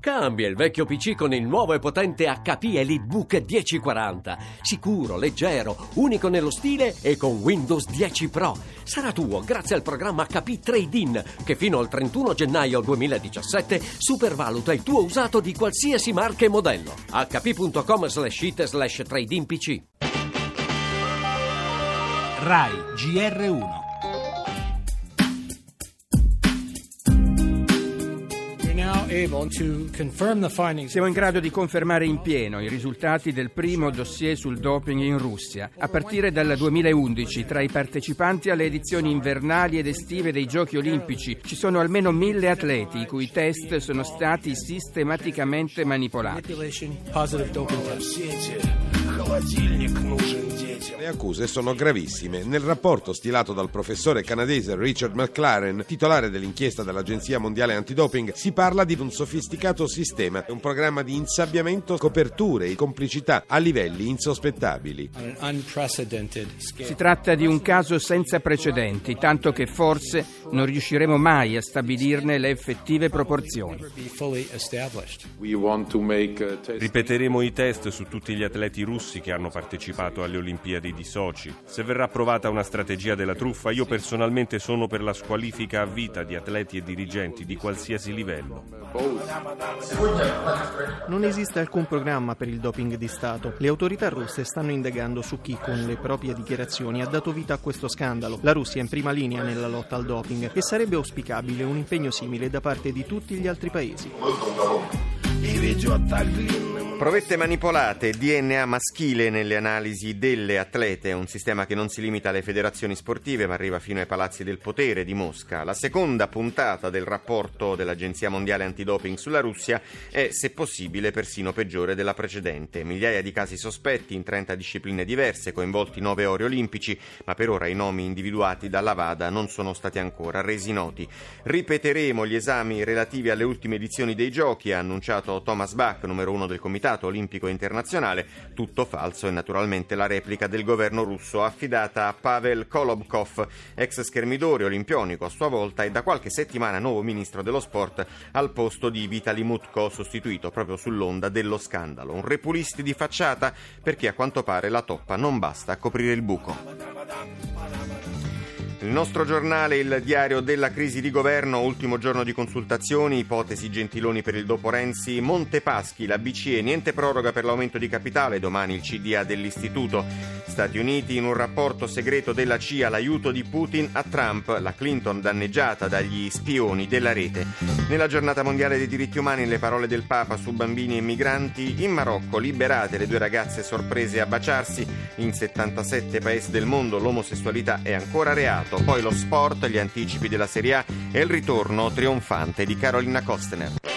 Cambia il vecchio PC con il nuovo e potente HP EliteBook 1040. Sicuro, leggero, unico nello stile e con Windows 10 Pro. Sarà tuo grazie al programma HP Trade-in che fino al 31 gennaio 2017 supervaluta il tuo usato di qualsiasi marca e modello. hp.com slash it slash trade-in PC. RAI GR1 Siamo in grado di confermare in pieno i risultati del primo dossier sul doping in Russia. A partire dal 2011, tra i partecipanti alle edizioni invernali ed estive dei Giochi Olimpici, ci sono almeno mille atleti i cui test sono stati sistematicamente manipolati. Le accuse sono gravissime. Nel rapporto stilato dal professore canadese Richard McLaren, titolare dell'inchiesta dell'Agenzia Mondiale Antidoping, si parla di un sofisticato sistema, un programma di insabbiamento, coperture e complicità a livelli insospettabili. Si tratta di un caso senza precedenti, tanto che forse non riusciremo mai a stabilirne le effettive proporzioni. Ripeteremo i test su tutti gli atleti russi che hanno partecipato alle Olimpiadi di Sochi. Se verrà approvata una strategia della truffa, io personalmente sono per la squalifica a vita di atleti e dirigenti di qualsiasi livello. Non esiste alcun programma per il doping di Stato. Le autorità russe stanno indagando su chi con le proprie dichiarazioni ha dato vita a questo scandalo. La Russia è in prima linea nella lotta al doping e sarebbe auspicabile un impegno simile da parte di tutti gli altri paesi. Provette manipolate, DNA maschile nelle analisi delle atlete, un sistema che non si limita alle federazioni sportive ma arriva fino ai palazzi del potere di Mosca. La seconda puntata del rapporto dell'Agenzia Mondiale Antidoping sulla Russia è, se possibile, persino peggiore della precedente. Migliaia di casi sospetti in 30 discipline diverse, coinvolti 9 ori olimpici, ma per ora i nomi individuati dalla VADA non sono stati ancora resi noti. Ripeteremo gli esami relativi alle ultime edizioni dei giochi, ha annunciato Thomas Bach, numero uno del comitato Olimpico Internazionale, tutto falso e naturalmente la replica del governo russo affidata a Pavel Kolobkov, ex schermidore olimpionico a sua volta e da qualche settimana nuovo ministro dello sport al posto di Vitali Mutko, sostituito proprio sull'onda dello scandalo. Un repulisti di facciata perché a quanto pare la toppa non basta a coprire il buco. Il nostro giornale, il diario della crisi di governo, ultimo giorno di consultazioni, ipotesi Gentiloni per il dopo Renzi, Montepaschi, la BCE, niente proroga per l'aumento di capitale, domani il CDA dell'Istituto. Stati Uniti, in un rapporto segreto della CIA, l'aiuto di Putin a Trump, la Clinton danneggiata dagli spioni della rete. Nella giornata mondiale dei diritti umani, le parole del Papa su bambini e migranti, in Marocco liberate le due ragazze sorprese a baciarsi, in 77 paesi del mondo l'omosessualità è ancora reato poi lo sport, gli anticipi della Serie A e il ritorno trionfante di Carolina Kostener.